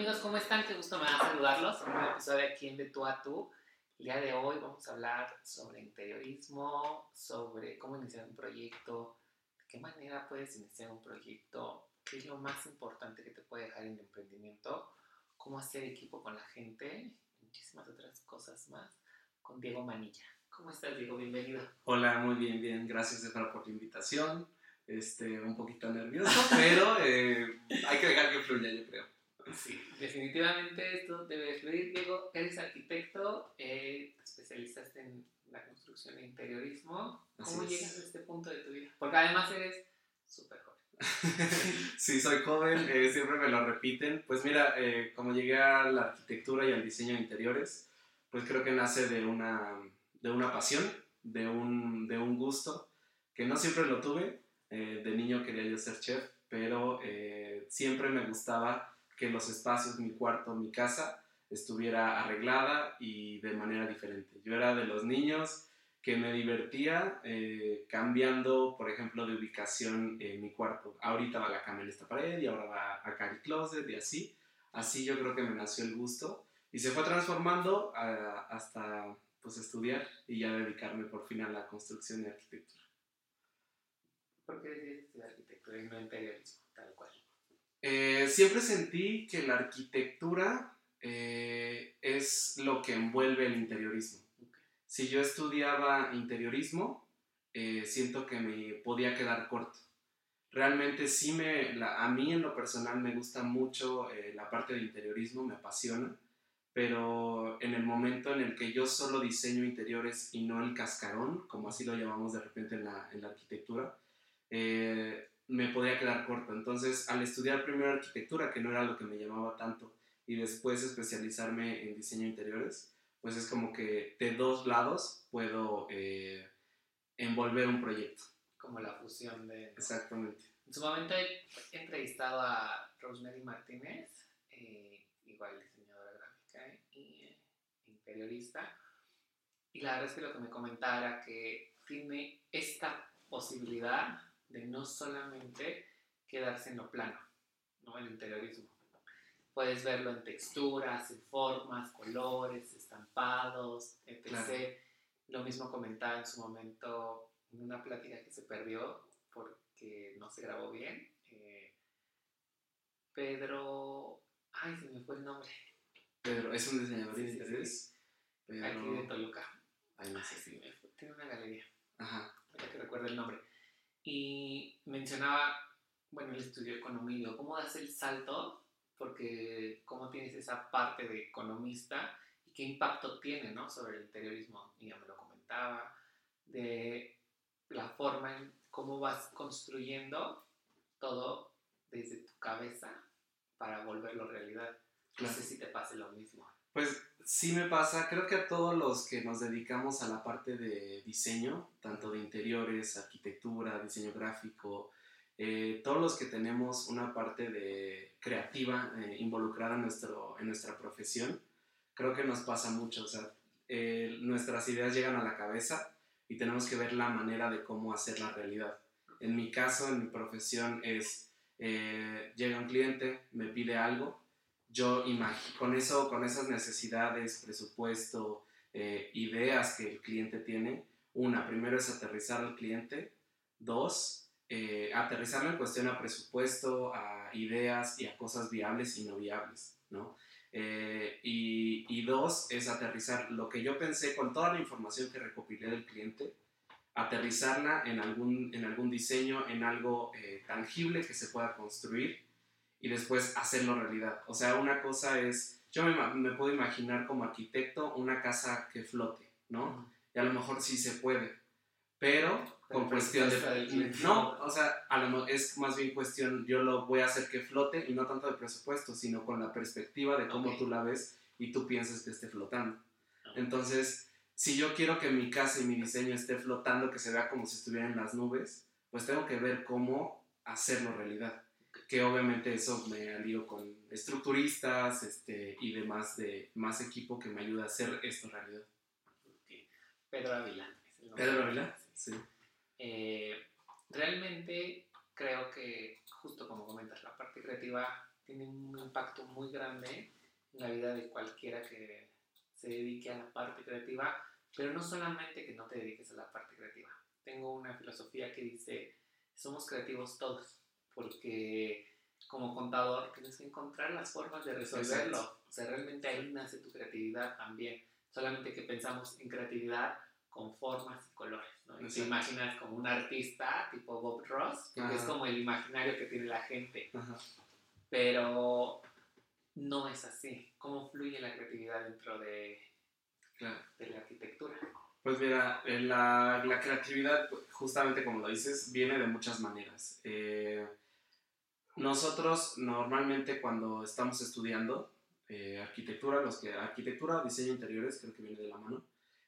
amigos, ¿cómo están? Qué gusto me da saludarlos en un episodio aquí en De Tú a Tú. El día de hoy vamos a hablar sobre interiorismo, sobre cómo iniciar un proyecto, de qué manera puedes iniciar un proyecto, qué es lo más importante que te puede dejar en el emprendimiento, cómo hacer equipo con la gente, muchísimas otras cosas más, con Diego Manilla. ¿Cómo estás, Diego? Bienvenido. Hola, muy bien, bien. Gracias, Efra, por la invitación. Este, un poquito nervioso, pero eh, hay que dejar que fluya, yo creo. Sí, definitivamente esto debe fluir. Diego, eres arquitecto, eh, te especializaste en la construcción e interiorismo. ¿Cómo llegas a este punto de tu vida? Porque además eres súper joven. sí, soy joven, eh, siempre me lo repiten. Pues mira, eh, como llegué a la arquitectura y al diseño de interiores, pues creo que nace de una, de una pasión, de un, de un gusto, que no siempre lo tuve. de niño quería yo ser chef, pero siempre me gustaba que los espacios, mi cuarto, mi casa, estuviera arreglada y de manera diferente. Yo era de los niños que me divertía eh, cambiando, por ejemplo, de ubicación en mi cuarto. Ahorita va la cama en esta pared y ahora va acá el closet y así. Así yo creo que me nació el gusto y se fue transformando hasta pues estudiar y ya dedicarme por fin a la construcción y arquitectura. ¿Por qué arquitectura y no interiorismo? Eh, siempre sentí que la arquitectura eh, es lo que envuelve el interiorismo. Si yo estudiaba interiorismo, eh, siento que me podía quedar corto. Realmente sí me, a mí en lo personal me gusta mucho la parte de interiorismo, me apasiona, pero en el momento en el que yo solo diseño interiores y no el cascarón, como así lo llamamos de repente en la, en la arquitectura, me podía quedar corto. Entonces, al estudiar primero arquitectura, que no era lo que me llamaba tanto, y después especializarme en diseño de interiores, pues es como que de dos lados puedo eh, envolver un proyecto. Como la fusión de... Exactamente. En su momento he entrevistado a Rosemary Martínez, eh, igual diseñadora gráfica y eh, interiorista, y la verdad es que lo que me comentaba era que tiene esta posibilidad de no solamente quedarse en lo plano, ¿no? El interiorismo. Puedes verlo en texturas, en formas, colores, estampados, etc. Lo mismo comentaba en su momento en una plática que se perdió porque no se grabó bien. Eh, Pedro, ay, se me fue el nombre. Pedro, es un diseñador de interiores. Aquí de Toluca. Ay, no sé si me fue. Tiene una galería. Ajá. Para que recuerde el nombre y mencionaba, bueno, el estudio economía, cómo das el salto, porque cómo tienes esa parte de economista y qué impacto tiene, ¿no? Sobre el interiorismo, y ya me lo comentaba, de la forma en cómo vas construyendo todo desde tu cabeza para volverlo realidad. No sé si te pase lo mismo. Pues sí me pasa, creo que a todos los que nos dedicamos a la parte de diseño, tanto de interiores, arquitectura, diseño gráfico, eh, todos los que tenemos una parte de creativa eh, involucrada en, nuestro, en nuestra profesión, creo que nos pasa mucho, o sea, eh, nuestras ideas llegan a la cabeza y tenemos que ver la manera de cómo hacer la realidad. En mi caso, en mi profesión es, llega un cliente, me pide algo, yo con eso, con esas necesidades, presupuesto, eh, ideas que el cliente tiene, una, primero es aterrizar al cliente, dos, eh, aterrizarlo en cuestión a presupuesto, a ideas y a cosas viables y no viables, ¿no? Eh, y, y, dos, es aterrizar lo que yo pensé con toda la información que recopilé del cliente, aterrizarla en algún, en algún diseño, en algo tangible que se pueda construir y después hacerlo realidad. O sea, una cosa es, yo me, puedo imaginar como arquitecto una casa que flote, ¿no? Y a lo mejor sí se puede, pero, con cuestión de... No, o sea, a lo, es más bien cuestión, yo lo voy a hacer que flote y no tanto de presupuesto, sino con la perspectiva de cómo tú la ves y tú piensas que esté flotando. Entonces, si yo quiero que mi casa y mi diseño esté flotando, que se vea como si estuviera en las nubes, pues tengo que ver cómo hacerlo realidad. Que obviamente eso me alío con estructuristas este, y demás de más equipo que me ayuda a hacer esto realidad. Pedro Ávila. Pedro Ávila, sí. Eh, realmente creo que, justo como comentas, la parte creativa tiene un impacto muy grande en la vida de cualquiera que se dedique a la parte creativa, pero no solamente que no te dediques a la parte creativa. Tengo una filosofía que dice, somos creativos todos, porque como contador tienes que encontrar las formas de resolverlo. O sea, realmente ahí nace tu creatividad también. Solamente que pensamos en creatividad con formas y colores, ¿no? Y te imaginas como un artista tipo Bob Ross, que es como el imaginario que tiene la gente. Pero no es así. ¿Cómo fluye la creatividad dentro de, de la arquitectura? Pues mira, eh, la, creatividad, justamente como lo dices, viene de muchas maneras. Eh, nosotros normalmente cuando estamos estudiando eh, arquitectura, los que arquitectura, diseño interiores, creo que viene de la mano,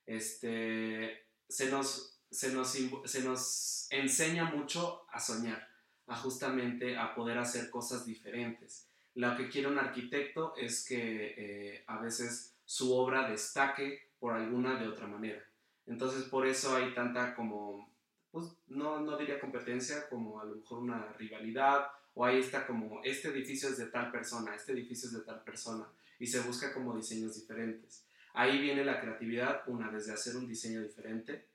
este, se, nos, se, nos, se nos enseña mucho a soñar, a justamente a poder hacer cosas diferentes. Lo que quiere un arquitecto es que a veces su obra destaque por alguna de otra manera. Entonces por eso hay tanta como, pues no, no diría competencia, como a lo mejor una rivalidad, o ahí está como, este edificio es de tal persona, este edificio es de tal persona, y se busca como diseños diferentes. Ahí viene la creatividad, una, desde hacer un diseño diferente.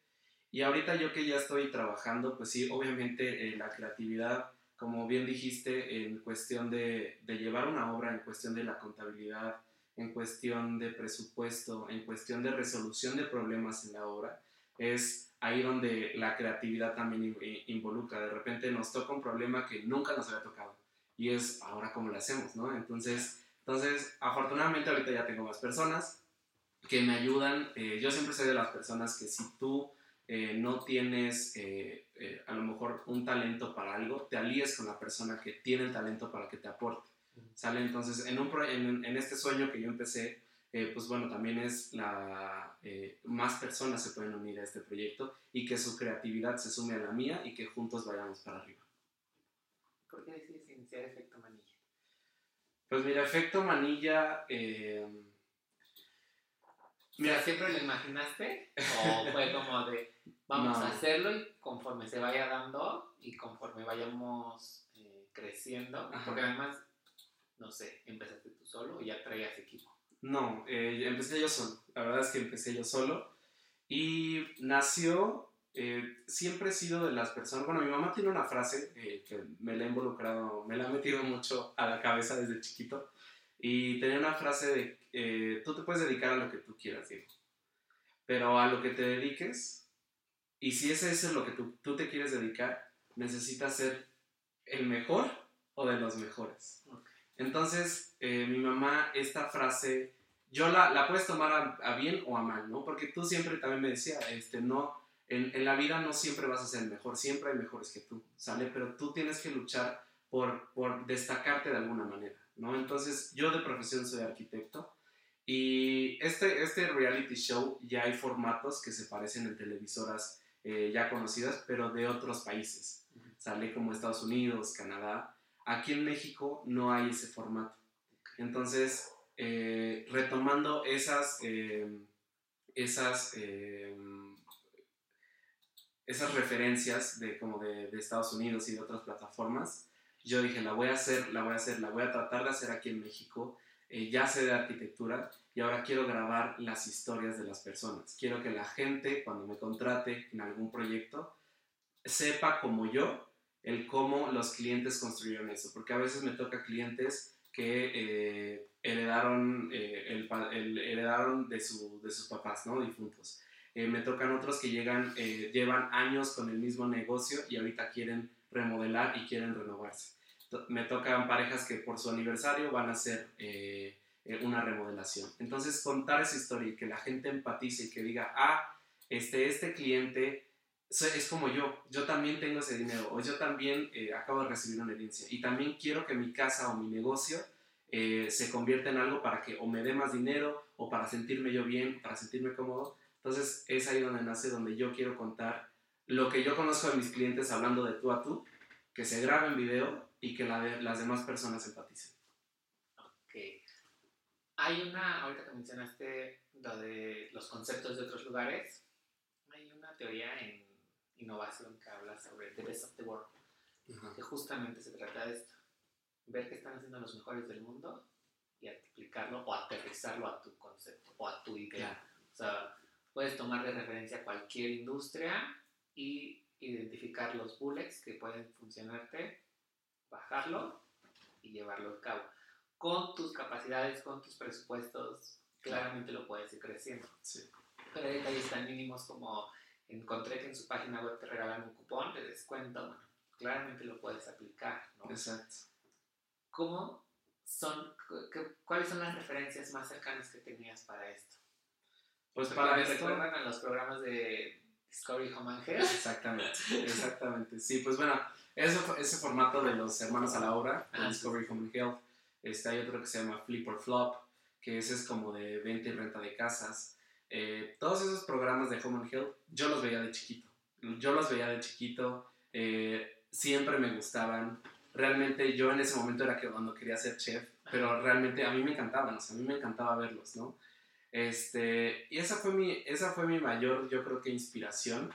Y ahorita yo que ya estoy trabajando, pues sí, obviamente eh, la creatividad, como bien dijiste, en cuestión de, de llevar una obra, en cuestión de la contabilidad, en cuestión de presupuesto, en cuestión de resolución de problemas en la obra, es ahí donde la creatividad también involucra. De repente nos toca un problema que nunca nos había tocado y es ahora cómo lo hacemos, ¿no? Entonces, entonces afortunadamente ahorita ya tengo más personas, que me ayudan. Eh, yo siempre soy de las personas que si tú eh, no tienes eh, a lo mejor un talento para algo, te alíes con la persona que tiene el talento para que te aporte. ¿Sale? Entonces, en, un en, en, este sueño que yo empecé, pues bueno, también es la... más personas se pueden unir a este proyecto y que su creatividad se sume a la mía y que juntos vayamos para arriba. ¿Por qué decides iniciar Efecto Manilla? Pues mira, Efecto Manilla Mira, ¿siempre lo imaginaste? ¿O fue como de vamos a hacerlo y conforme se vaya dando y conforme vayamos eh, creciendo? Porque además, no sé, ¿empezaste tú solo o ya traías equipo? No, eh, empecé yo solo. La verdad es que empecé yo solo. Y nació, eh, siempre he sido de las personas, bueno, mi mamá tiene una frase que me la ha involucrado, me la ha metido mucho a la cabeza desde chiquito y tenía una frase de, eh, tú te puedes dedicar a lo que tú quieras, Diego, pero a lo que te dediques, y si ese, es lo que tú, tú te quieres dedicar, necesitas ser el mejor o de los mejores. Entonces, eh, mi mamá, esta frase, yo la, la puedes tomar a, bien o a mal, ¿no? Porque tú siempre también me decías, este, no, en, en, la vida no siempre vas a ser mejor, siempre hay mejores que tú, ¿sale? Pero tú tienes que luchar por, por destacarte de alguna manera. ¿no? Entonces, yo de profesión soy arquitecto y este, este reality show ya hay formatos que se parecen en televisoras eh, ya conocidas, pero de otros países. Sale como Estados Unidos, Canadá. Aquí en México no hay ese formato. Entonces, eh, retomando esas, eh, esas, esas referencias de, como de Estados Unidos y de otras plataformas, yo dije, la voy a hacer, la voy a hacer, la voy a tratar de hacer aquí en México. Eh, ya sé de arquitectura y ahora quiero grabar las historias de las personas. Quiero que la gente, cuando me contrate en algún proyecto, sepa como yo el cómo los clientes construyeron eso. Porque a veces me toca clientes que eh, heredaron, eh, el, heredaron de, su, de sus papás, ¿no? Difuntos. me tocan otros que llegan, llevan años con el mismo negocio y ahorita quieren remodelar y quieren renovarse me tocan parejas que por su aniversario van a hacer eh, eh, una remodelación. Entonces, contar esa historia y que la gente empatice y que diga, ah, este, este cliente es como yo, yo también tengo ese dinero o yo también eh, acabo de recibir una herencia y también quiero que mi casa o mi negocio eh, se convierte en algo para que o me dé más dinero o para sentirme yo bien, para sentirme cómodo. Entonces es ahí donde nace, donde yo quiero contar lo que yo conozco de mis clientes hablando de tú a tú, que se grabe en video y que la de, las demás personas empaticen. Ok. Hay una, ahorita que mencionaste lo de los conceptos de otros lugares, hay una teoría en innovación que habla sobre the best of the world, que justamente se trata de esto ver qué están haciendo los mejores del mundo y aplicarlo o aterrizarlo a tu concepto o a tu idea. O sea, puedes tomar de referencia cualquier industria y identificar los bullets que pueden funcionarte, bajarlo y llevarlo a cabo. Con tus capacidades, con tus presupuestos, claramente lo puedes ir creciendo. Sí. Pero hay detalles tan mínimos como encontré que en su página web te regalan un cupón de descuento, bueno, claramente lo puedes aplicar, ¿no? Exacto. ¿Cómo son, cuáles son las referencias más cercanas que tenías para esto? Pues Porque para esto... recuerdan a los programas de Discovery Home Health. Exactamente, exactamente. Sí, pues bueno, eso, ese formato de los hermanos a la obra, de Ah, sí. Discovery Home and Health, este, hay otro que se llama Flip or Flop, que ese es como de venta y renta de casas. Eh, todos esos programas de Home and Health, yo los veía de chiquito. Yo los veía de chiquito, eh, siempre me gustaban. Realmente yo en ese momento era que cuando quería ser chef, pero realmente a mí me encantaban, o sea, a mí me encantaba verlos, ¿no? Este, y esa fue, mi, esa fue mi mayor, yo creo que inspiración.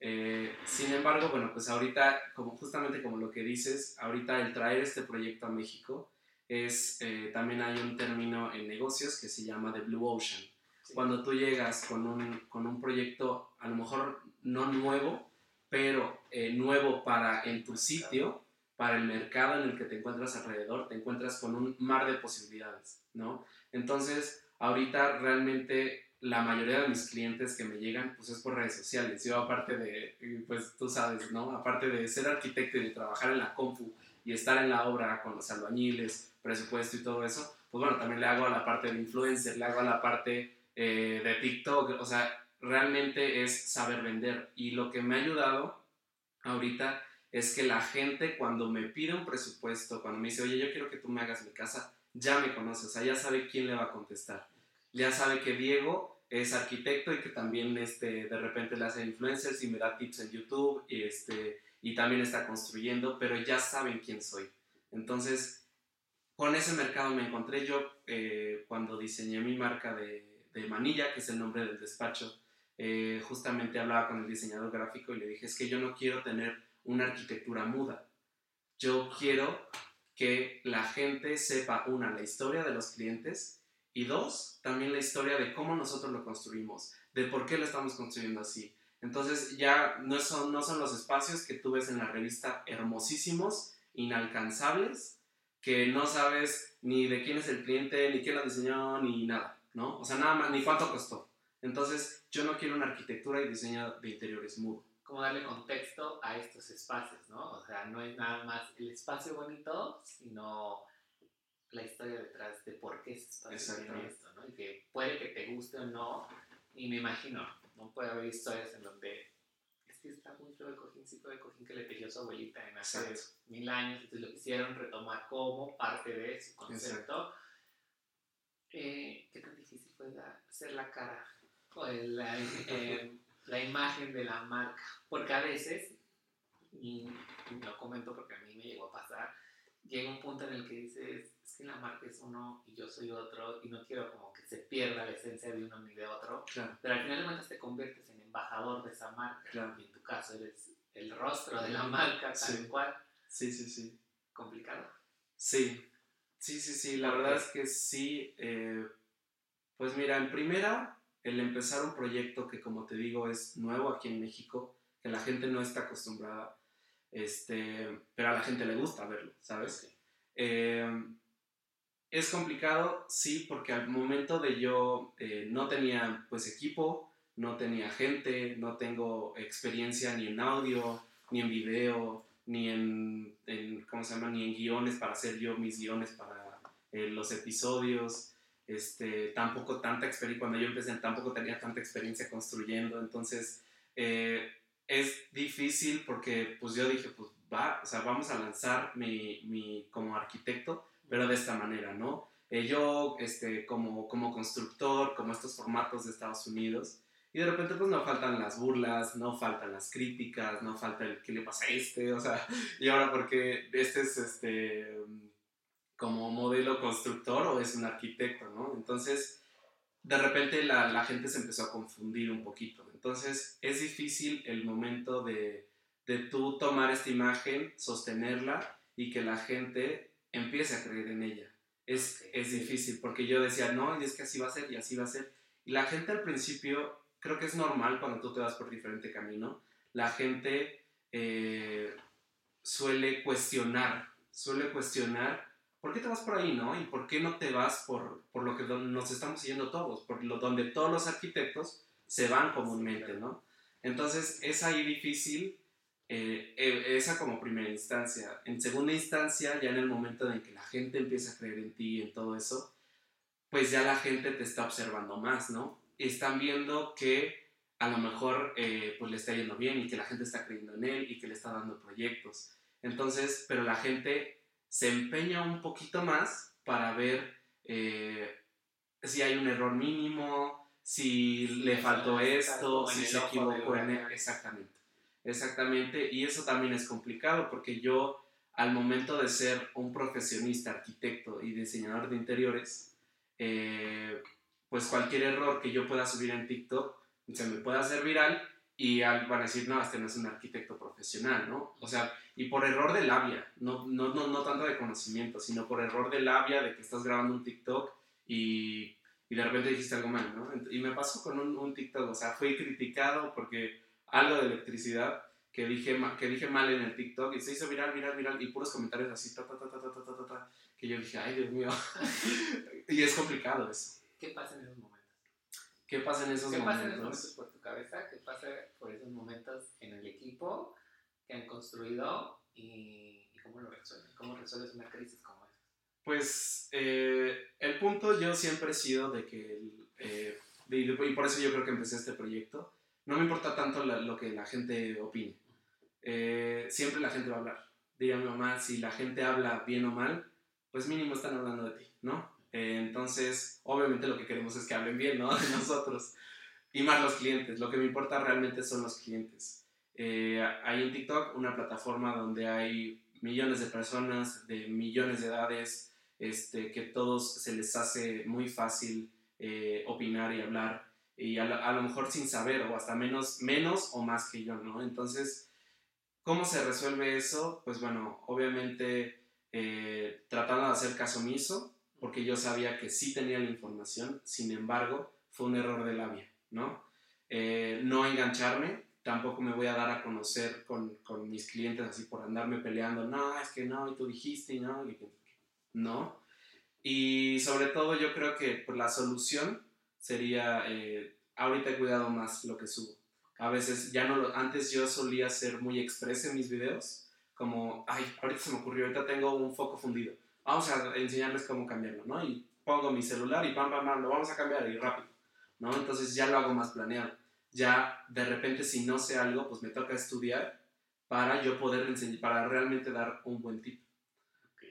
Eh, sin embargo, bueno, pues ahorita, como justamente como lo que dices, ahorita el traer este proyecto a México es, eh, también hay un término en negocios que se llama The Blue Ocean. Sí. Cuando tú llegas con un, con un proyecto, a lo mejor no nuevo, pero eh, nuevo para en tu sitio, para el mercado en el que te encuentras alrededor, te encuentras con un mar de posibilidades, ¿no? Entonces, ahorita realmente la mayoría de mis clientes que me llegan, pues es por redes sociales. Yo aparte de, eh, pues tú sabes, ¿no? Aparte de ser arquitecto y de trabajar en la compu y estar en la obra con los albañiles, presupuesto y todo eso, pues bueno, también le hago a la parte de influencer, le hago a la parte eh, de TikTok, o sea, realmente es saber vender. Y lo que me ha ayudado ahorita es que la gente cuando me pide un presupuesto, cuando me dice, oye, yo quiero que tú me hagas mi casa, ya me conoce, o sea, ya sabe quién le va a contestar. Ya sabe que Diego es arquitecto y que también este, de repente le hace influencers y me da tips en YouTube y, este, y también está construyendo, pero ya saben quién soy. Entonces, con ese mercado me encontré yo eh, cuando diseñé mi marca de, de manilla, que es el nombre del despacho. eh, justamente hablaba con el diseñador gráfico y le dije, es que yo no quiero tener una arquitectura muda. Yo quiero que la gente sepa, una, la historia de los clientes y dos, también la historia de cómo nosotros lo construimos, de por qué lo estamos construyendo así. Entonces ya no son, no son los espacios que tú ves en la revista hermosísimos, inalcanzables, que no sabes ni de quién es el cliente, ni quién lo diseñó, ni nada, ¿no? O sea, nada más, ni cuánto costó. Entonces yo no quiero una arquitectura y diseño de interiores mudo. Cómo darle contexto a estos espacios, ¿no? O sea, no es nada más el espacio bonito, sino la historia detrás de por qué ese espacio tiene esto, ¿no? Y que puede que te guste o no, y me imagino, no puede haber historias en donde es que está muy feo el cojincito de cojín que le tejió su abuelita en hace Exacto. mil años, entonces lo quisieron retomar como parte de su concepto. Eh, ¿Qué tan difícil fue hacer la cara o la, eh, la imagen de la marca? Porque a veces, y lo comento porque a mí me llegó a pasar, llega un punto en el que dices, es que la marca es uno y yo soy otro y no quiero como que se pierda la esencia de uno ni de otro, Claro, pero al final de cuentas te conviertes en embajador de esa marca Claro. y en tu caso eres el rostro de la marca tal Sí. cual. sí, sí, sí. Complicado. Sí, sí, sí, sí, la ¿Por verdad es que sí. eh, pues mira, en primera, el empezar un proyecto que como te digo es nuevo aquí en México, que la gente no está acostumbrada, este, pero a la gente le gusta verlo, ¿sabes? Ok. Eh, es complicado, sí, porque al momento de yo eh, no tenía pues equipo, no tenía gente, no tengo experiencia ni en audio, ni en video, ni en, en, ¿cómo se llama? Ni en guiones para hacer yo mis guiones para eh, los episodios. Este, tampoco tanta experiencia, cuando yo empecé tampoco tenía tanta experiencia construyendo, entonces eh, es difícil porque pues yo dije, pues va, o sea, vamos a lanzar mi, mi como arquitecto, pero de esta manera, ¿no? Eh, yo, este, como, como constructor, como estos formatos de Estados Unidos, y de repente pues no faltan las burlas, no faltan las críticas, no falta el qué le pasa a este, o sea, y ahora porque este es este como modelo constructor o es un arquitecto, ¿no? Entonces, de repente la, la gente se empezó a confundir un poquito. Entonces, es difícil el momento de, de tú tomar esta imagen, sostenerla y que la gente empiece a creer en ella. Es, es difícil porque yo decía, no, y es que así va a ser y así va a ser. Y la gente al principio creo que es normal cuando tú te vas por diferente camino, la gente eh, suele cuestionar, suele cuestionar, ¿por qué te vas por ahí, no? ¿Y por qué no te vas por, por lo que nos estamos siguiendo todos, por lo donde todos los arquitectos se van comúnmente, ¿no? Entonces es ahí difícil eh, e, esa como primera instancia. En segunda instancia, ya en el momento en que la gente empieza a creer en ti y en todo eso, pues ya la gente te está observando más, ¿no? Están viendo que a lo mejor eh, pues le está yendo bien y que la gente está creyendo en él y que le está dando proyectos. Entonces, pero la gente se empeña un poquito más para ver eh, si hay un error mínimo, si le faltó esto, si se equivocó en él. Exactamente, exactamente. Y eso también es complicado porque yo al momento de ser un profesionista, arquitecto y diseñador de interiores, eh, pues cualquier error que yo pueda subir en TikTok se me puede hacer viral y van a decir, no, este no es un arquitecto profesional, ¿no? O sea, y por error de labia, no, no, no, no tanto de conocimiento, sino por error de labia de que estás grabando un TikTok y, y de repente dijiste algo mal, ¿no? Y me pasó con un, TikTok, o sea, fui criticado porque algo de electricidad que dije, que dije mal en el TikTok y se hizo viral, viral, viral y puros comentarios así, ta, ta, ta, ta, ta, ta, ta, que yo dije, ay, Dios mío. y es complicado eso. ¿Qué pasa en esos momentos? ¿Qué pasa en esos momentos? ¿Qué pasa en esos momentos por tu cabeza? ¿Qué pasa por esos momentos en el equipo que han construido y, cómo lo resuelven? ¿Cómo resuelves una crisis como esa? Pues eh, el punto yo siempre he sido de que, eh, y por eso yo creo que empecé este proyecto, no me importa tanto lo que la gente opine. Eh, siempre la gente va a hablar. Diga mi mamá, si la gente habla bien o mal, pues mínimo están hablando de ti, ¿no? Eh, entonces, obviamente lo que queremos es que hablen bien, ¿no? De nosotros. Y más los clientes. Lo que me importa realmente son los clientes. Eh, hay en TikTok una plataforma donde hay millones de personas de millones de edades, este, que todos se les hace muy fácil eh, opinar y hablar, y a, lo mejor sin saber, o hasta menos, menos o más que yo, ¿no? Entonces, ¿cómo se resuelve eso? Pues bueno, obviamente tratando de hacer caso omiso, porque yo sabía que sí tenía la información, sin embargo, fue un error de labia, ¿no? Eh, no engancharme, tampoco me voy a dar a conocer con, con, mis clientes así por andarme peleando, no, es que no, y tú dijiste, y no, y no. Y sobre todo yo creo que pues, la solución sería, eh, ahorita he cuidado más lo que subo. A veces ya no lo, antes yo solía ser muy expreso en mis videos, como, ay, ahorita se me ocurrió, ahorita tengo un foco fundido vamos a enseñarles cómo cambiarlo, ¿no? Y pongo mi celular y pam, pam, pam, lo vamos a cambiar y rápido, ¿no? Entonces ya lo hago más planeado. Ya de repente si no sé algo, pues me toca estudiar para yo poder enseñar, para realmente dar un buen tip. Ok.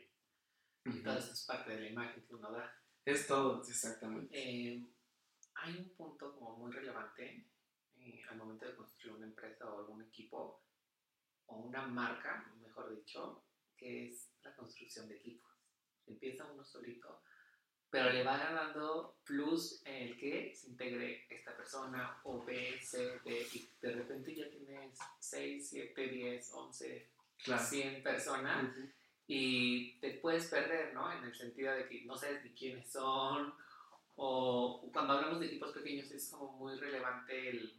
Esto es parte de la imagen que uno da. Es todo, exactamente. Eh, hay un punto como muy relevante eh, al momento de construir una empresa o algún equipo o una marca, mejor dicho, que es la construcción de equipos empieza uno solito, pero le va ganando plus el que se integre esta persona o B, C, D, y de repente ya tienes 6, 7, 10, 11, 100 personas y te puedes perder, ¿no? En el sentido de que no sabes ni quiénes son o cuando hablamos de equipos pequeños es como muy relevante el,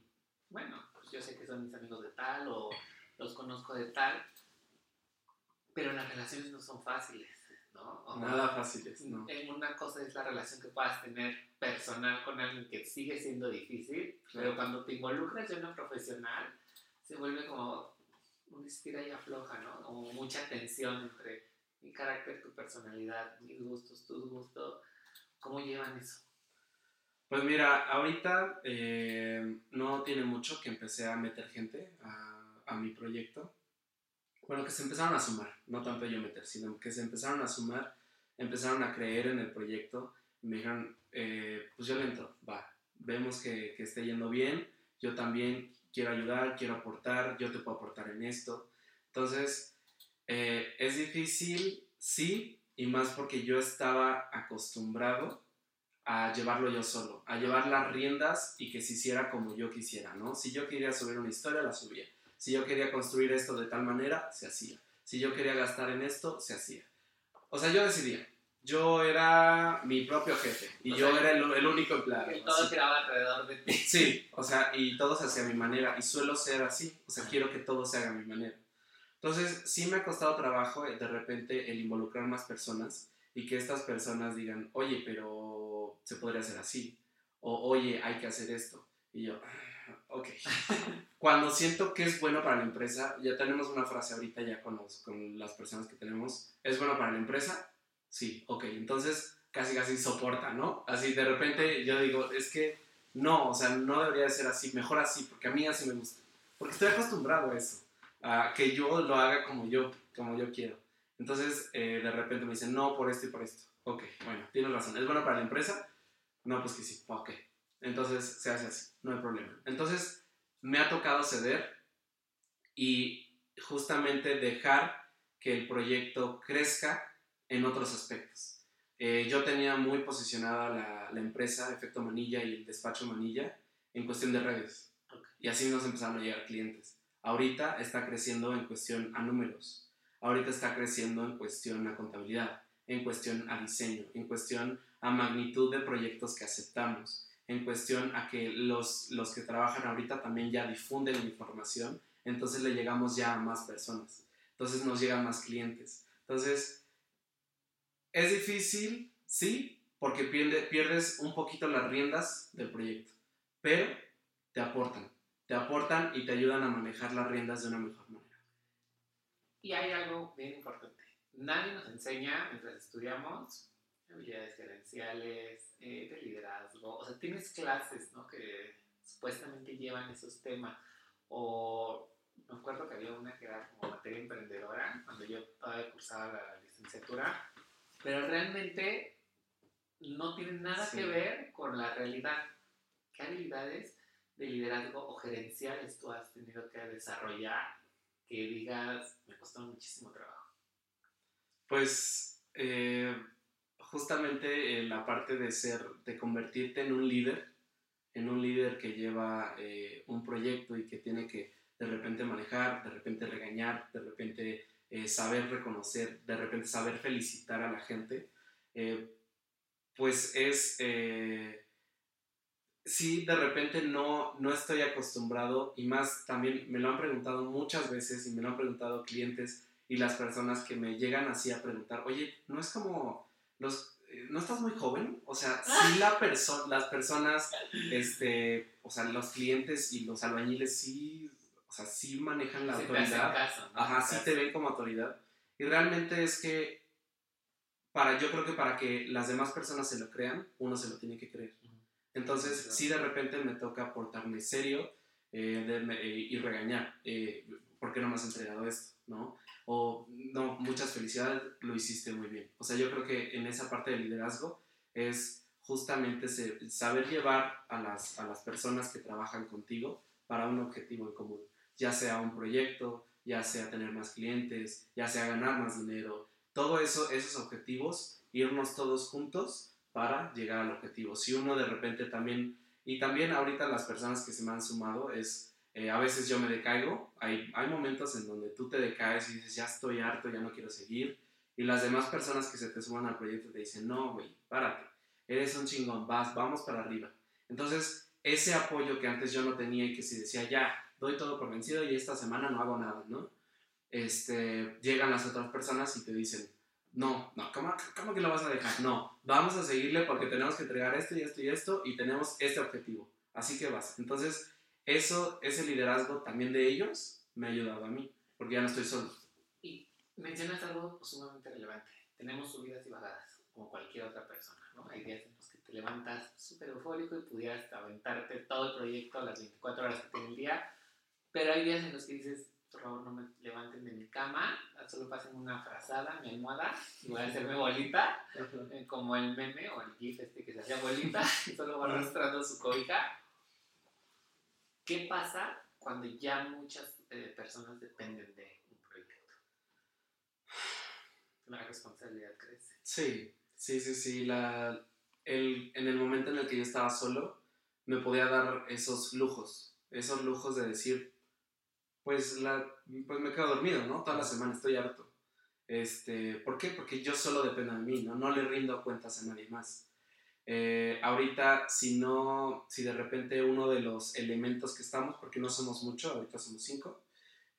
bueno, pues yo sé que son mis amigos de tal o los conozco de tal, pero las relaciones no son fáciles. ¿No? Nada fácil ¿no? Una cosa es la relación que puedas tener personal con alguien que sigue siendo difícil, pero cuando te involucras en una profesional, se vuelve como una estira y afloja, ¿no? Como mucha tensión entre mi carácter, tu personalidad, mis gustos, tus gustos. ¿Cómo llevan eso? Pues mira, ahorita eh, no tiene mucho que empecé a meter gente a, a mi proyecto bueno, que se empezaron a sumar, no tanto yo meter, sino que se empezaron a sumar empezaron a creer en el proyecto, me dijeron, eh, pues yo le entro, va, vemos que, que esté yendo bien, yo también quiero ayudar, quiero aportar, yo te puedo aportar en esto. Entonces, eh, es difícil, sí, y más porque yo estaba acostumbrado a llevarlo yo solo, a llevar las riendas y que se hiciera como yo quisiera, ¿no? Si yo quería subir una historia, la subía. Si yo quería construir esto de tal manera, se hacía. Si yo quería gastar en esto, se hacía. O sea, yo decidía. Yo era mi propio jefe y yo era el, único empleado. Y todo giraba alrededor de ti. Sí, o sea, y todo se hacía a mi manera y suelo ser así. O sea, quiero que todo se haga a mi manera. Entonces, sí me ha costado trabajo eh, de repente el involucrar más personas y que estas personas digan, oye, pero se podría hacer así. O, oye, hay que hacer esto. Y yo, ah, ok. Cuando siento que es bueno para la empresa, ya tenemos una frase ahorita ya con, con las personas que tenemos, ¿es bueno para la empresa? Sí, ok, entonces casi casi soporta, ¿no? Así de repente yo digo, es que no, o sea, no debería ser así, mejor así, porque a mí así me gusta. Porque estoy acostumbrado a eso, a que yo lo haga como yo, como yo quiero. Entonces, eh, de repente me dicen, no, por esto y por esto. Ok, bueno, tienes razón. ¿Es bueno para la empresa? No, pues que sí. Ok. Entonces, se hace así, no hay problema. Entonces, me ha tocado ceder y justamente dejar que el proyecto crezca en otros aspectos. Eh, yo tenía muy posicionada la, la, empresa Efecto Manilla y el despacho Manilla en cuestión de redes. Y así nos empezaron a llegar clientes. Ahorita está creciendo en cuestión a números. Ahorita está creciendo en cuestión a contabilidad, en cuestión a diseño, en cuestión a magnitud de proyectos que aceptamos, en cuestión a que los, los que trabajan ahorita también ya difunden la información, entonces le llegamos ya a más personas. Entonces nos llegan más clientes. Entonces, es difícil, sí, porque pierdes un poquito las riendas del proyecto, pero te aportan, te aportan y te ayudan a manejar las riendas de una mejor manera. Y hay algo bien importante. Nadie nos enseña mientras estudiamos habilidades gerenciales, eh, de liderazgo. O sea, tienes clases, ¿no? Que supuestamente llevan esos temas. O me acuerdo que había una que era como materia emprendedora, cuando yo todavía cursaba la licenciatura pero realmente no tiene nada que ver con la realidad. ¿Qué habilidades de liderazgo o gerenciales tú has tenido que desarrollar que digas, me costó muchísimo trabajo? Pues eh, justamente en la parte de ser, de convertirte en un líder, en un líder que lleva eh, un proyecto y que tiene que de repente manejar, de repente regañar, de repente eh, saber reconocer, de repente saber felicitar a la gente, eh, pues es, eh, sí, de repente no, no estoy acostumbrado y más también me lo han preguntado muchas veces y me lo han preguntado clientes y las personas que me llegan así a preguntar, oye, no es como los... ¿No estás muy joven? O sea, sí la las personas, este, o sea, los clientes y los albañiles sí o sea, sí manejan la autoridad. Ajá, sí te ven como autoridad. Y realmente es que, para, yo creo que para que las demás personas se lo crean, uno se lo tiene que creer. Entonces, sí, de repente me toca portarme serio eh, eh, y regañar. Eh, ¿Por qué no me has entregado esto? ¿No? O, no, muchas felicidades, lo hiciste muy bien. O sea, yo creo que en esa parte del liderazgo es justamente saber llevar a las, a las personas que trabajan contigo para un objetivo en común ya sea un proyecto, ya sea tener más clientes, ya sea ganar más dinero, todo eso, esos objetivos, irnos todos juntos para llegar al objetivo. Si uno de repente también, y también ahorita las personas que se me han sumado, es, eh, a veces yo me decaigo, hay, hay momentos en donde tú te decaes y dices, ya estoy harto, ya no quiero seguir, y las demás personas que se te suman al proyecto te dicen, no, güey, párate, eres un chingón, vas, vamos para arriba. Entonces, ese apoyo que antes yo no tenía y que si decía, ya, doy todo por vencido y esta semana no hago nada, ¿no? Este, llegan las otras personas y te dicen, no, no, ¿cómo, ¿cómo, que lo vas a dejar? No, vamos a seguirle porque tenemos que entregar esto y esto y esto y tenemos este objetivo. Así que vas. Entonces, eso, ese liderazgo también de ellos me ha ayudado a mí, porque ya no estoy solo. Y mencionas algo sumamente relevante. Tenemos subidas y bajadas, como cualquier otra persona, ¿no? Hay días en los que te levantas súper eufórico y pudieras aventarte todo el proyecto a las 24 horas que tiene el día, pero hay días en los que dices, por favor no me levanten de mi cama, solo pasen una frazada, mi almohada, y voy a hacerme bolita, eh, como el meme o el gif este que se hacía bolita, y solo va arrastrando su cobija. ¿Qué pasa cuando ya muchas eh, personas dependen de un proyecto? La responsabilidad crece. Sí, sí, sí, sí. La, el, en el momento en el que yo estaba solo, me podía dar esos lujos, esos lujos de decir, pues, la, pues me quedo dormido, ¿no? Toda la semana estoy harto. Este, ¿Por qué? Porque yo solo dependo de mí, ¿no? No le rindo cuentas a nadie más. Eh, ahorita, si no, si de repente uno de los elementos que estamos, porque no somos mucho, ahorita somos cinco,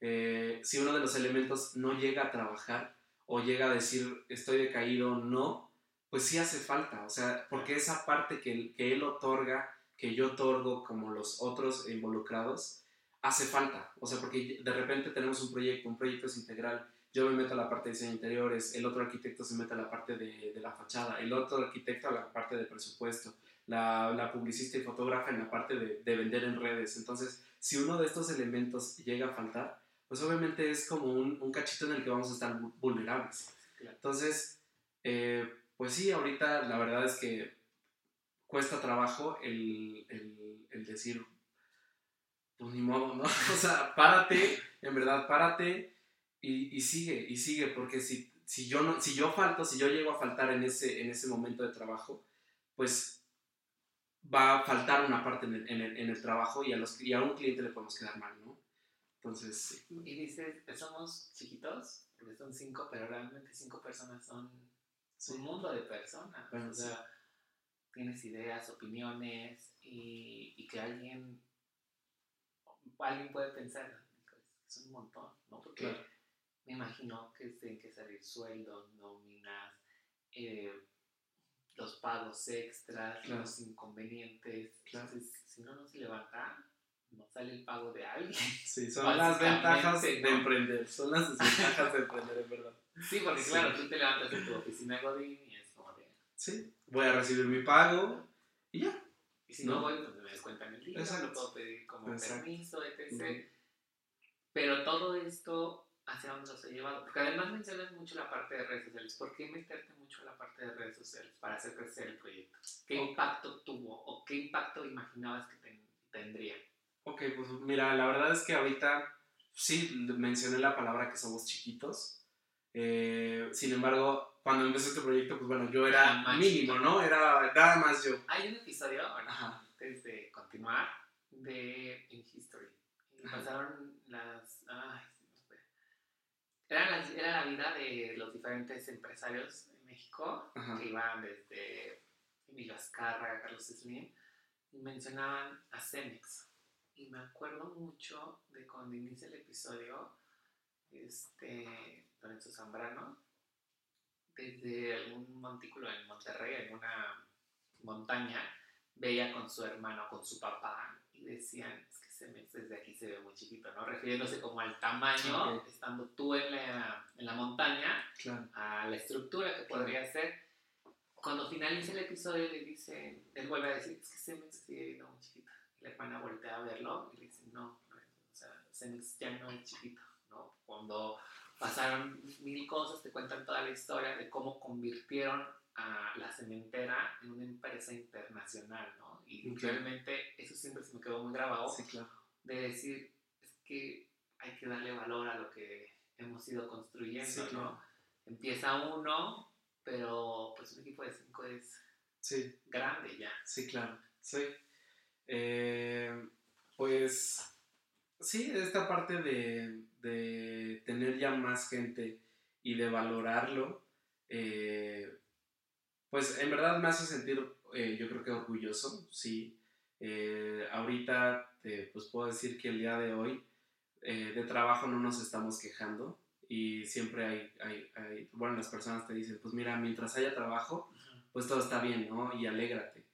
eh, si uno de los elementos no llega a trabajar o llega a decir estoy decaído, no, pues sí hace falta, o sea, porque esa parte que, que él otorga, que yo otorgo como los otros involucrados, hace falta, o sea, porque de repente tenemos un proyecto, un proyecto es integral, yo me meto a la parte de diseño interiores, el otro arquitecto se mete a la parte de, de la fachada, el otro arquitecto a la parte de presupuesto, la, la publicista y fotógrafa en la parte de, de, vender en redes. Entonces, si uno de estos elementos llega a faltar, pues obviamente es como un, un cachito en el que vamos a estar vulnerables. Entonces, eh, pues sí, ahorita la verdad es que cuesta trabajo el, el, el decir, pues ni modo, ¿no? o sea, párate, en verdad, párate y, y, sigue, y sigue, porque si, si, yo no, si yo falto, si yo llego a faltar en ese, en ese momento de trabajo, pues va a faltar una parte en el, en el, en el trabajo y a, los, y a un cliente le podemos quedar mal, ¿no? Entonces, sí. Y dices, somos chiquitos, porque son cinco, pero realmente cinco personas son un mundo de personas. Bueno, o sea, sí. tienes ideas, opiniones y, y que alguien, alguien puede pensar, es un montón, ¿no? Porque claro me imagino que tienen que salir sueldos, nóminas, eh, los pagos extras, claro. los inconvenientes. Claro. Entonces, si uno no se levanta, no sale el pago de alguien. Sí, son las ventajas de ¿no? emprender, son las desventajas de emprender, en verdad. Sí, porque sí. claro, tú te levantas en tu oficina Godín y es como de... Sí, voy a recibir mi pago y ya. Y si no, no voy, pues me descuentan el día, Exacto. lo puedo pedir como Exacto. permiso, etc. -huh. Pero todo esto hacia dónde los he llevado. Porque además mencionas mucho la parte de redes sociales. ¿Por qué meterte mucho en la parte de redes sociales para hacer crecer el proyecto? ¿Qué okay. impacto tuvo o qué impacto imaginabas que ten, tendría? Ok, pues mira, la verdad es que ahorita sí mencioné la palabra que somos chiquitos. Eh, sin embargo, cuando empecé este proyecto, pues bueno, yo era mínimo, ¿no? Era nada más yo. Hay un episodio, bueno, antes de continuar, de In History. Y pasaron las. Ay, era la, era la vida de los diferentes empresarios en México, Ajá. que iban desde Emilio Azcarra, Carlos Slim, y mencionaban a Cemex. Y me acuerdo mucho de cuando inicia el episodio, este, Lorenzo Zambrano, desde algún montículo en Monterrey, en una montaña, veía con su hermano, con su papá, y decían, desde aquí se ve muy chiquito, ¿no? Refiriéndose como al tamaño, okay. estando tú en la, en la montaña, claro. a la estructura que podría claro. ser. Cuando finaliza el episodio le dice, él vuelve a decir, es que Cemex sigue viendo muy chiquito. Y la hermana voltea a verlo y le dice, no, no o sea, Cemex ya no es chiquito, ¿no? Cuando pasaron mil cosas, te cuentan toda la historia de cómo convirtieron a la cementera en una empresa internacional, ¿no? Y okay. realmente eso siempre se me quedó muy grabado. Sí, claro. De decir, es que hay que darle valor a lo que hemos ido construyendo, sí, claro. ¿no? Empieza uno, pero pues un equipo de cinco es sí. grande ya. Sí, claro. Sí. Eh, pues sí, esta parte de, de, tener ya más gente y de valorarlo, eh, pues en verdad me hace sentir eh, yo creo que orgulloso, sí. Eh, ahorita te, pues puedo decir que el día de hoy eh, de trabajo no nos estamos quejando y siempre hay, hay, hay, bueno, las personas te dicen, pues mira, mientras haya trabajo, pues todo está bien, ¿no? Y alégrate.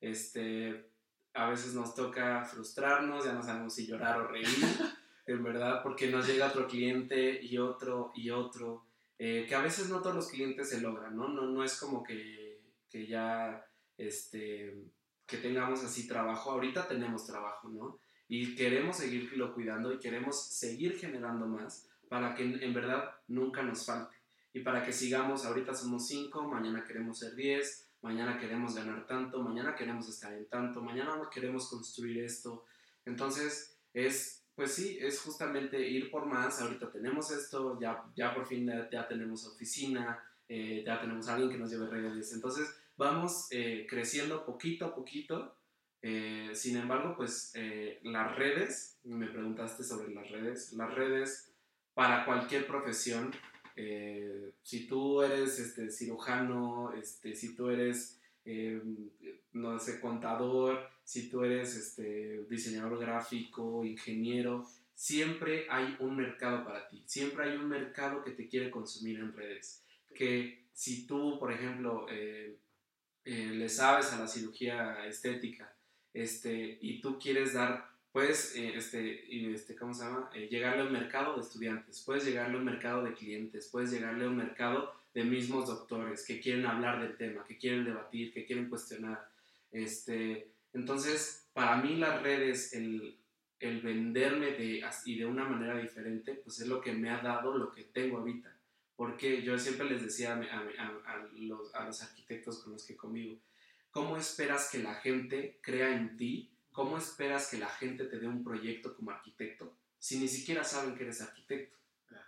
Este, a veces nos toca frustrarnos, ya no sabemos si llorar o reír, en verdad, porque nos llega otro cliente y otro y otro, eh, que a veces no todos los clientes se logran, ¿no? No, no es como que, que ya este, que tengamos así trabajo. Ahorita tenemos trabajo, ¿no? Y queremos seguirlo cuidando y queremos seguir generando más para que en verdad nunca nos falte. Y para que sigamos, ahorita somos 5, mañana queremos ser 10, mañana queremos ganar tanto, mañana queremos estar en tanto, mañana queremos construir esto. Entonces, es, pues sí, es justamente ir por más. Ahorita tenemos esto, ya, ya por fin ya, tenemos oficina, eh, ya tenemos alguien que nos lleve redes. Entonces, vamos eh, creciendo poquito a poquito. Eh, sin embargo, pues las redes, me preguntaste sobre las redes, las redes para cualquier profesión, si tú eres este, cirujano, este, si tú eres, no sé, contador, si tú eres este, diseñador gráfico, ingeniero, siempre hay un mercado para ti, siempre hay un mercado que te quiere consumir en redes. Que si tú, por ejemplo, eh, le sabes a la cirugía estética este, y tú quieres dar, puedes, eh, este, este, ¿cómo se llama? Eh, llegarle a un mercado de estudiantes, puedes llegarle a un mercado de clientes, puedes llegarle a un mercado de mismos doctores que quieren hablar del tema, que quieren debatir, que quieren cuestionar. Este, entonces, para mí las redes, el, el venderme de, y de una manera diferente, pues es lo que me ha dado lo que tengo ahorita. Porque yo siempre les decía a, los, a, los, arquitectos con los que convivo, ¿cómo esperas que la gente crea en ti? ¿Cómo esperas que la gente te dé un proyecto como arquitecto si ni siquiera saben que eres arquitecto?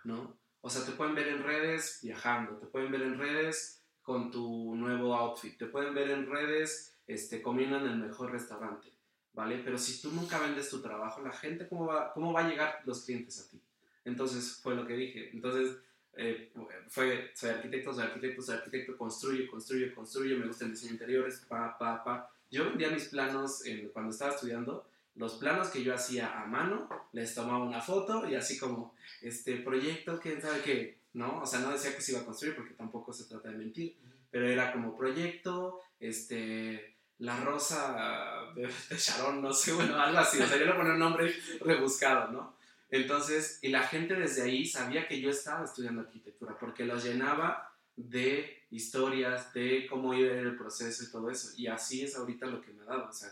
¿No? O sea, te pueden ver en redes viajando, te pueden ver en redes con tu nuevo outfit, te pueden ver en redes este, comiendo en el mejor restaurante, ¿vale? Pero si tú nunca vendes tu trabajo, la gente, ¿cómo va, cómo va a llegar los clientes a ti? Entonces, fue lo que dije. Entonces, eh, fue, soy arquitecto, soy arquitecto, soy arquitecto, construyo, construyo, construyo, me gusta el diseño interiores, pa, pa, pa. Yo vendía mis planos cuando estaba estudiando, los planos que yo hacía a mano, les tomaba una foto y así como, este proyecto, quién sabe qué, ¿no? O sea, no decía que se iba a construir porque tampoco se trata de mentir, pero era como proyecto, este, la rosa de, de Sharon, no sé, bueno, algo así, o sea, yo le ponía un nombre rebuscado, ¿no? Entonces, y la gente desde ahí sabía que yo estaba estudiando arquitectura, porque los llenaba de historias, de cómo iba el proceso y todo eso. Y así es ahorita lo que me ha dado. O sea,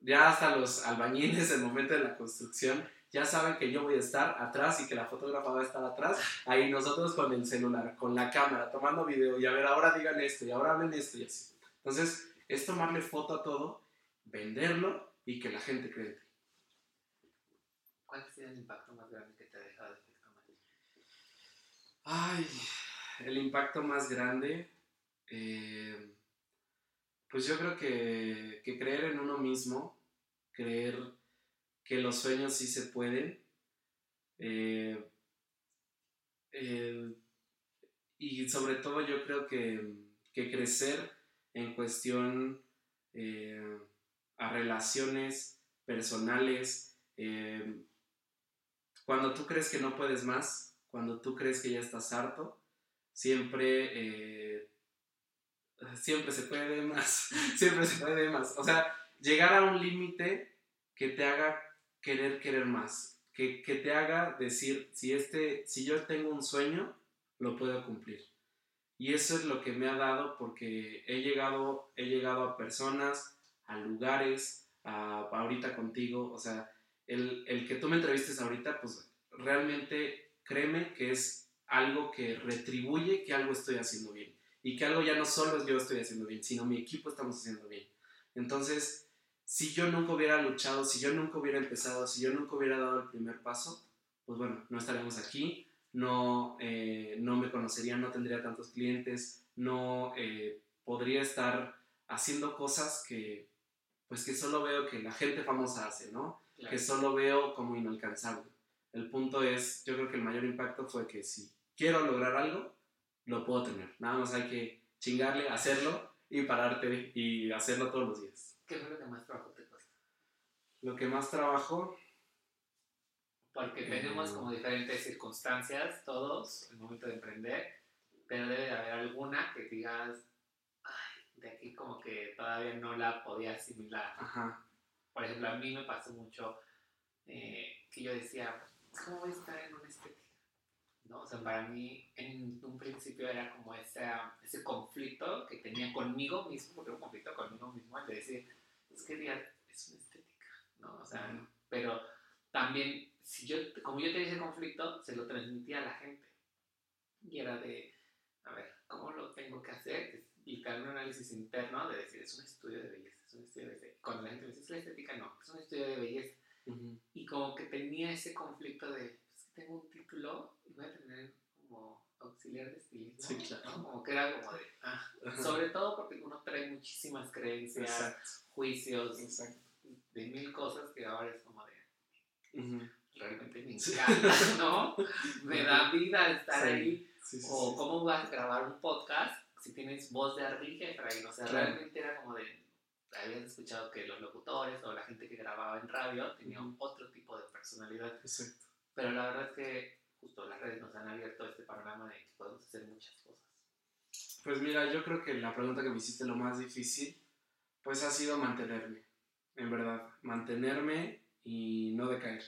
ya hasta los albañiles el momento de la construcción ya saben que yo voy a estar atrás y que la fotógrafa va a estar atrás. Ahí nosotros con el celular, con la cámara, tomando video y a ver, ahora digan esto y ahora hablen esto y así. Entonces, es tomarle foto a todo, venderlo y que la gente cree ¿Cuál ha sido el impacto más grande que te ha dejado efecto Ay, el impacto más grande. Eh, pues yo creo que, creer en uno mismo, creer que los sueños sí se pueden. Eh, y sobre todo yo creo que, crecer en cuestión eh, a relaciones personales, cuando tú crees que no puedes más, cuando tú crees que ya estás harto, siempre, eh, siempre se puede más, siempre se puede más. O sea, llegar a un límite que te haga querer querer más, que, que, te haga decir, si, este, si yo tengo un sueño, lo puedo cumplir. Y eso es lo que me ha dado porque he llegado, he llegado a personas, a lugares, a, ahorita contigo, o sea, el, el, que tú me entrevistes ahorita, pues realmente créeme que es algo que retribuye que algo estoy haciendo bien. Y que algo ya no solo yo estoy haciendo bien, sino mi equipo estamos haciendo bien. Entonces, si yo nunca hubiera luchado, si yo nunca hubiera empezado, si yo nunca hubiera dado el primer paso, pues bueno, no estaríamos aquí, no, eh, no me conocería, no tendría tantos clientes, no eh, podría estar haciendo cosas que, pues que solo veo que la gente famosa hace, ¿no? que solo veo como inalcanzable. El punto es, yo creo que el mayor impacto fue que si quiero lograr algo, lo puedo tener. Nada más hay que chingarle, hacerlo y pararte y hacerlo todos los días. ¿Qué fue lo que más trabajo te costó? Lo que más trabajo... Porque tenemos como diferentes circunstancias todos, el momento de emprender, pero debe de haber alguna que digas, ay, de aquí como que todavía no la podía asimilar. Ajá por ejemplo, a mí me pasó mucho eh, que yo decía, ¿cómo voy a estar en una estética? ¿No? O sea, para mí en un principio era como ese, ese conflicto que tenía conmigo mismo, porque un conflicto conmigo mismo, el de decir, es que es una estética, ¿no? O sea, Pero también, si yo, como yo tenía ese conflicto, se lo transmitía a la gente. Y era de, a ver, ¿cómo lo tengo que hacer? Y tal un análisis interno de decir, es un estudio de belleza, es un estudio de belleza. Cuando la gente me dice, es la estética, no, es un estudio de belleza. Y como que tenía ese conflicto de, pues tengo un título voy a tener como auxiliar de estilismo. Sí, claro. Como que era como de, ah, sobre todo porque uno trae muchísimas creencias, juicios, de mil cosas que ahora es como de, realmente me encanta, ¿no? me da vida estar ahí. o cómo vas a grabar un podcast si tienes voz de ardilla y o sea, realmente era como de, habías escuchado que los locutores o la gente que grababa en radio tenían otro tipo de personalidad. Exacto. Pero la verdad es que justo las redes nos han abierto este panorama de que podemos hacer muchas cosas. Pues mira, yo creo que la pregunta que me hiciste lo más difícil, pues ha sido mantenerme, en verdad, mantenerme y no decaer.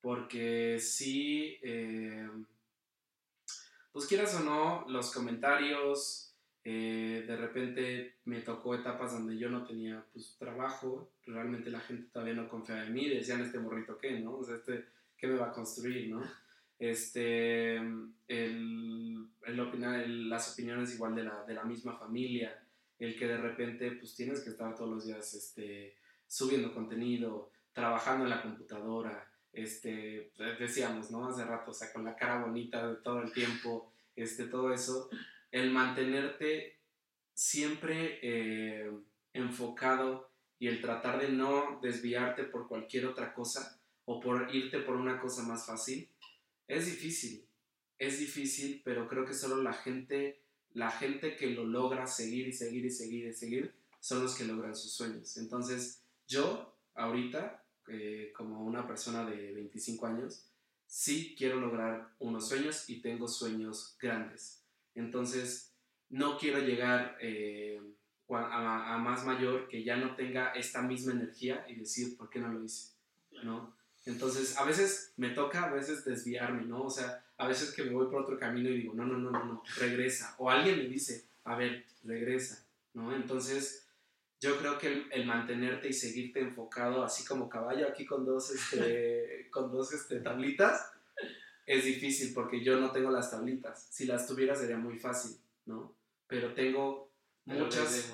Porque sí, eh, pues quieras o no, los comentarios, eh, de repente me tocó etapas donde yo no tenía pues, trabajo, realmente la gente todavía no confiaba en mí, decían este morrito qué, ¿no? O sea, este, ¿qué me va a construir, no? Este, el, el opinar, las opiniones igual de la, de la misma familia, el que de repente pues tienes que estar todos los días este, subiendo contenido, trabajando en la computadora, este, decíamos, ¿no? Hace rato, o sea, con la cara bonita de todo el tiempo, este, todo eso, el mantenerte siempre eh, enfocado y el tratar de no desviarte por cualquier otra cosa o por irte por una cosa más fácil, es difícil. Es difícil, pero creo que solo la gente, la gente que lo logra seguir y seguir y seguir y seguir, son los que logran sus sueños. Entonces, yo ahorita, eh, como una persona de 25 años, sí quiero lograr unos sueños y tengo sueños grandes entonces, no quiero llegar eh, a, más mayor que ya no tenga esta misma energía y decir, ¿por qué no lo hice? ¿No? Entonces, a veces me toca, a veces desviarme, ¿no? O sea, a veces que me voy por otro camino y digo, no, no, no, no, no, regresa. O alguien me dice, a ver, regresa, ¿no? Entonces, yo creo que el, mantenerte y seguirte enfocado, así como caballo aquí con dos, este, con dos este, tablitas, es difícil porque yo no tengo las tablitas. Si las tuviera sería muy fácil, ¿no? Pero tengo muchas,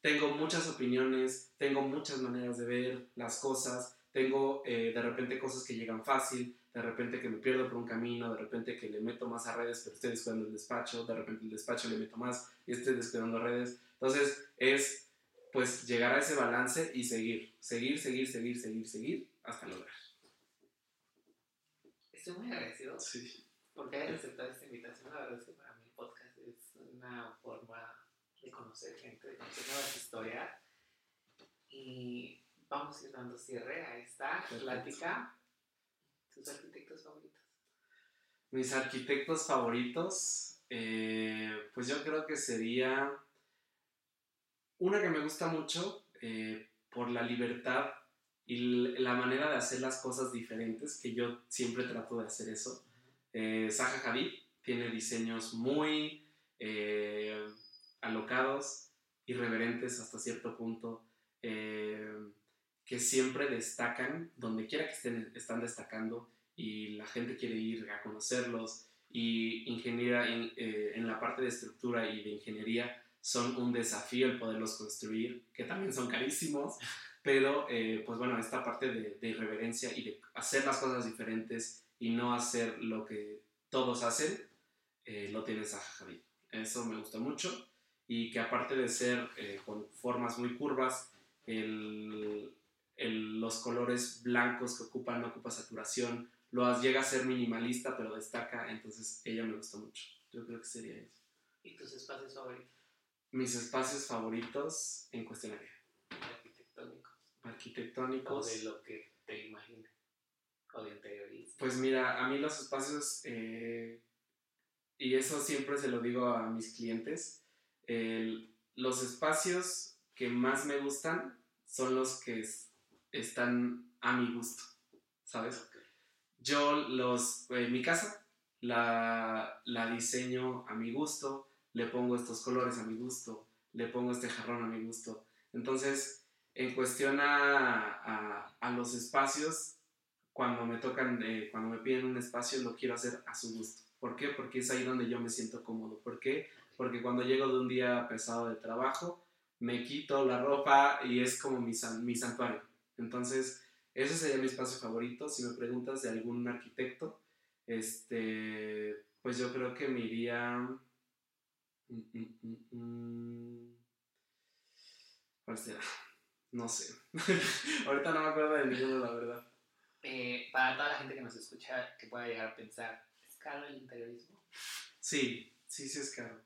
tengo muchas opiniones, tengo muchas maneras de ver las cosas, tengo eh, de repente cosas que llegan fácil, de repente que me pierdo por un camino, de repente que le meto más a redes pero estoy descuidando el despacho, de repente el despacho le meto más y estoy descuidando redes. Entonces es pues llegar a ese balance y seguir, seguir, seguir, seguir, seguir, seguir hasta lograr. Estoy muy agradecido sí. porque hayas aceptado esta invitación. La verdad es que para mí el podcast es una forma de conocer gente, de conocer nuevas historias. Y vamos a ir dando cierre a esta plática. ¿Tus arquitectos favoritos? Mis arquitectos favoritos, eh, pues yo creo que sería una que me gusta mucho eh, por la libertad y la manera de hacer las cosas diferentes, que yo siempre trato de hacer eso. Eh, Zaha Hadid tiene diseños muy eh, alocados, irreverentes hasta cierto punto, eh, que siempre destacan, donde quiera que estén, están destacando y la gente quiere ir a conocerlos y ingeniera en, eh, en la parte de estructura y de ingeniería son un desafío el poderlos construir, que también son carísimos, pero eh, pues bueno, esta parte de, irreverencia y de hacer las cosas diferentes y no hacer lo que todos hacen, eh, lo tienes a Javi. Eso me gusta mucho y que aparte de ser eh, con formas muy curvas, el, los colores blancos que ocupan, no ocupa saturación, lo llega a ser minimalista pero destaca, entonces ella me gusta mucho. Yo creo que sería eso. ¿Y tus espacios favoritos? Mis espacios favoritos en cuestionario arquitectónicos. O de lo que te imaginas. O de interiorismo. Pues mira, a mí los espacios, eh, y eso siempre se lo digo a mis clientes, los espacios que más me gustan son los que están a mi gusto, ¿sabes? Yo los, en mi casa la, la diseño a mi gusto, le pongo estos colores a mi gusto, le pongo este jarrón a mi gusto. Entonces, en cuestión a, a, los espacios, cuando me tocan, eh, cuando me piden un espacio, lo quiero hacer a su gusto. ¿Por qué? Porque es ahí donde yo me siento cómodo. ¿Por qué? Porque cuando llego de un día pesado de trabajo, me quito la ropa y es como mi, mi santuario. Entonces, ese sería mi espacio favorito. Si me preguntas de algún arquitecto, este, pues yo creo que me iría... Mm, mm, mm, ¿Cuál será? No sé. Ahorita no me acuerdo de ninguno, la verdad. Eh, para toda la gente que nos escucha, que pueda llegar a pensar, caro el interiorismo? Sí, sí, sí es caro.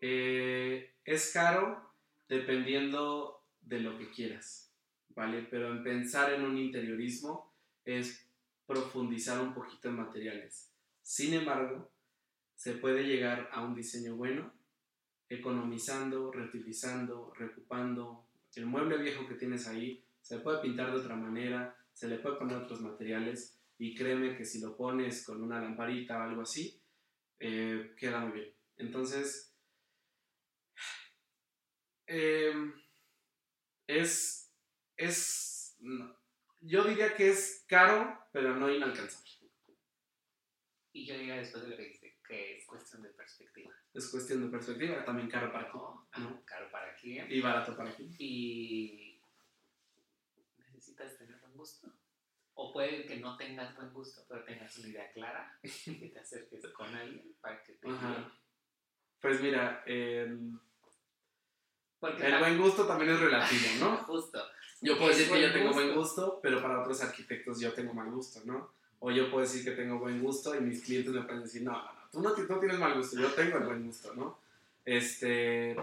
Eh, es caro dependiendo de lo que quieras, ¿vale? Pero en pensar en un interiorismo es profundizar un poquito en materiales. Sin embargo, se puede llegar a un diseño bueno economizando, reutilizando, recupando. El mueble viejo que tienes ahí se puede pintar de otra manera, se le puede poner otros materiales y créeme que si lo pones con una lamparita o algo así, eh, queda muy bien. Entonces, em, es, es, yo diría que es caro, pero no inalcanzable. Y yo diría después de lo que dice, que es cuestión de perspectiva. Es cuestión de perspectiva, también caro para ti. ¿no? Caro para quién. Y barato para quién. Y necesitas tener un gusto. O puede que no tengas buen gusto, pero tengas una idea clara y que te acerques con alguien para que te Ajá. Pues mira, el, el buen gusto también es relativo, ¿no? Justo. Yo puedo decir que yo tengo buen gusto, pero para otros arquitectos yo tengo mal gusto, ¿no? O yo puedo decir que tengo buen gusto y mis clientes me pueden decir, no, no, no, tú no, no tienes mal gusto, yo tengo el buen gusto, ¿no? Este,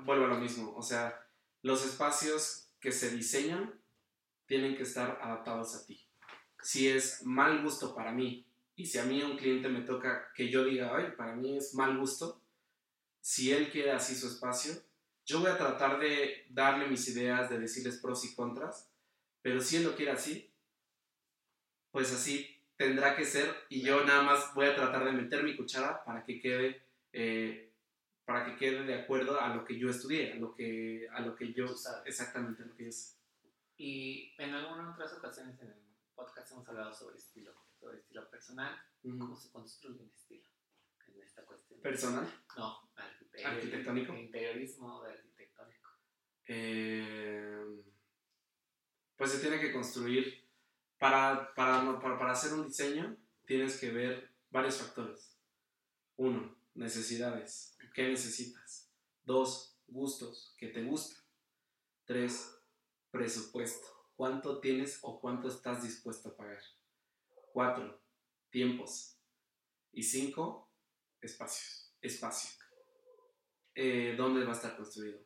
vuelvo a lo mismo, o sea, los espacios que se diseñan tienen que estar adaptados a ti. Si es mal gusto para mí y si a mí un cliente me toca que yo diga, ay, para mí es mal gusto, si él quiere así su espacio, yo voy a tratar de darle mis ideas, de decirles pros y contras, pero si él lo quiere así, pues así tendrá que ser y yo nada más voy a tratar de meter mi cuchara para que quede eh, para que quede de acuerdo a lo que yo estudié, a lo que, a lo que yo, exactamente lo que es. Y en algunas otras ocasiones en el podcast hemos hablado sobre estilo, sobre estilo personal, cómo se construye un estilo en esta cuestión. ¿Personal? No, arquitectónico. Interiorismo de arquitectónico. Eh, pues se tiene que construir. Para, para, para, para hacer un diseño tienes que ver varios factores. Uno, necesidades. ¿Qué necesitas? Dos, gustos. ¿Qué te gusta? Tres, presupuesto. ¿Cuánto tienes o cuánto estás dispuesto a pagar? Cuatro, tiempos. Y cinco, espacios. Espacio. Eh, ¿Dónde va a estar construido?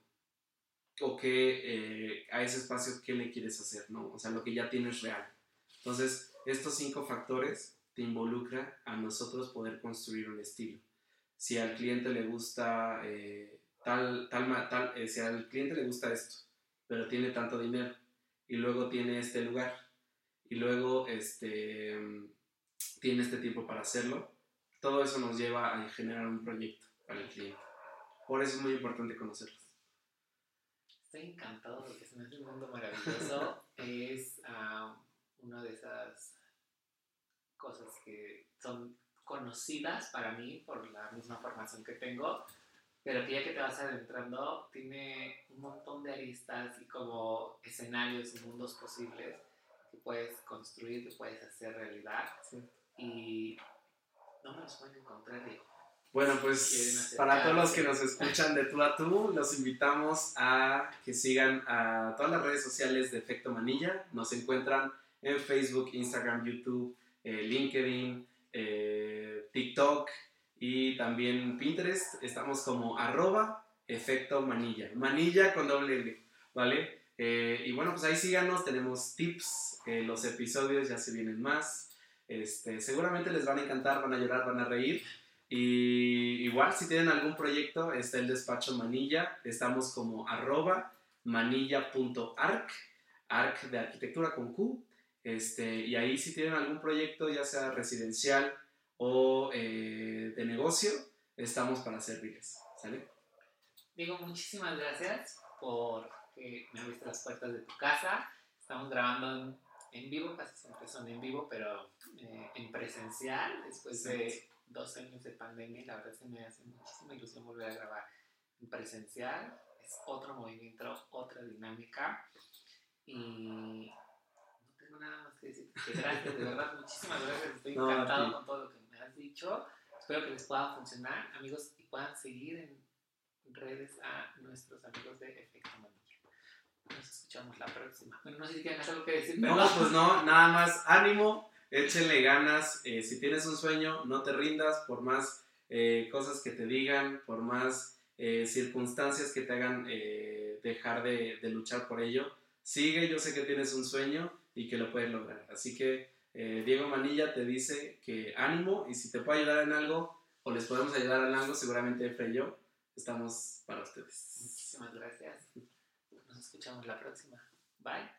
O qué, eh, a ese espacio, ¿qué le quieres hacer? ¿no? O sea, lo que ya tienes real. Entonces, estos cinco factores te involucra a nosotros poder construir un estilo. Si al cliente le gusta eh, tal, tal, tal, si al cliente le gusta esto, pero tiene tanto dinero y luego tiene este lugar y luego este, tiene este tiempo para hacerlo, todo eso nos lleva a generar un proyecto para el cliente. Por eso es muy importante conocerlos. Estoy encantado porque se me hace un mundo maravilloso. es uh, una de esas cosas que son conocidas para mí por la misma formación que tengo, pero que ya que te vas adentrando, tiene un montón de aristas y como escenarios y mundos posibles que puedes construir, que puedes hacer realidad. Y no me los pueden encontrar, Bueno, pues para todos los que nos escuchan de tú a tú, los invitamos a que sigan a todas las redes sociales de Efecto Manilla. Nos encuentran en Facebook, Instagram, YouTube, eh, LinkedIn, eh, TikTok, y también Pinterest, estamos como arroba efecto manilla. Manilla con doble L, ¿vale? Eh, y bueno, pues ahí síganos, tenemos tips, los episodios ya se vienen más. Este, seguramente les van a encantar, van a llorar, van a reír. Y igual, si tienen algún proyecto, está el despacho Manilla. Estamos como arroba manilla.arc, arc de arquitectura con Q. Este, y ahí si tienen algún proyecto, ya sea residencial, o eh, de negocio, estamos para servirles. ¿Sale? Digo, muchísimas gracias por que me abriste las puertas de tu casa. Estamos grabando en, vivo, casi siempre son en vivo, pero eh, en presencial, después de dos años de pandemia. La verdad es que me hace muchísima ilusión volver a grabar en presencial. Es otro movimiento, otra dinámica. Y no tengo nada más que decir. Gracias, de verdad, muchísimas gracias. Estoy encantado con todo lo que me has dicho. Espero que les pueda funcionar, amigos, y puedan seguir en redes a nuestros amigos de Efecto Manilla. Nos escuchamos la próxima. Bueno, no sé si tienes algo que decir. Pero... No, pues no, nada más. Ánimo, échenle ganas. Eh, si tienes un sueño, no te rindas por más eh, cosas que te digan, por más eh, circunstancias que te hagan dejar de, luchar por ello. Sigue, yo sé que tienes un sueño y que lo puedes lograr. Así que Diego Manilla te dice que ánimo y si te puede ayudar en algo o les podemos ayudar en algo, seguramente Efra y yo estamos para ustedes. Muchísimas gracias. Nos escuchamos la próxima. Bye.